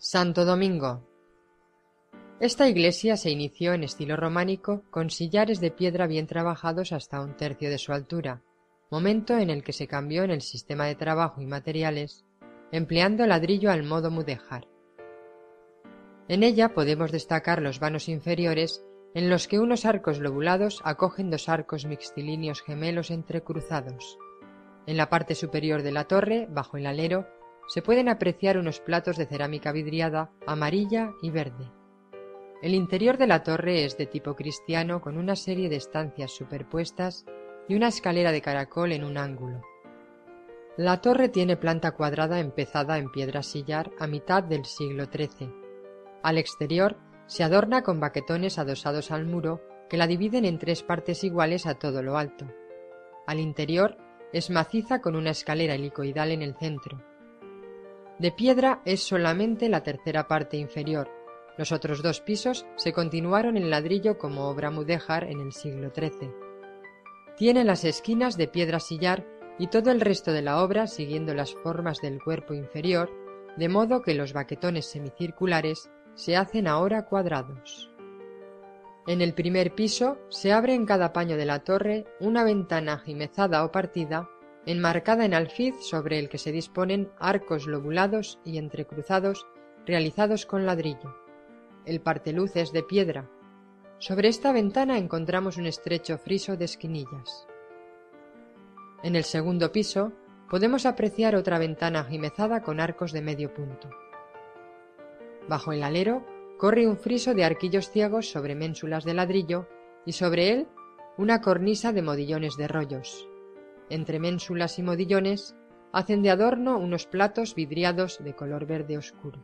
Santo Domingo. Esta iglesia se inició en estilo románico con sillares de piedra bien trabajados hasta un tercio de su altura, momento en el que se cambió en el sistema de trabajo y materiales, empleando ladrillo al modo mudéjar. En ella podemos destacar los vanos inferiores en los que unos arcos lobulados acogen dos arcos mixtilíneos gemelos entrecruzados. En la parte superior de la torre, bajo el alero, se pueden apreciar unos platos de cerámica vidriada amarilla y verde. El interior de la torre es de tipo cristiano con una serie de estancias superpuestas y una escalera de caracol en un ángulo. La torre tiene planta cuadrada empezada en piedra sillar a mitad del siglo XIII. Al exterior se adorna con baquetones adosados al muro que la dividen en tres partes iguales a todo lo alto. Al interior es maciza con una escalera helicoidal en el centro. De piedra es solamente la tercera parte inferior. Los otros dos pisos se continuaron en ladrillo como obra mudéjar en el siglo XIII. Tiene las esquinas de piedra sillar y todo el resto de la obra siguiendo las formas del cuerpo inferior, de modo que los baquetones semicirculares se hacen ahora cuadrados. En el primer piso se abre en cada paño de la torre una ventana jimezada o partida enmarcada en alfiz sobre el que se disponen arcos lobulados y entrecruzados realizados con ladrillo. El parteluz es de piedra. Sobre esta ventana encontramos un estrecho friso de esquinillas. En el segundo piso podemos apreciar otra ventana jimezada con arcos de medio punto. Bajo el alero corre un friso de arquillos ciegos sobre ménsulas de ladrillo y sobre él una cornisa de modillones de rollos entre ménsulas y modillones, hacen de adorno unos platos vidriados de color verde oscuro.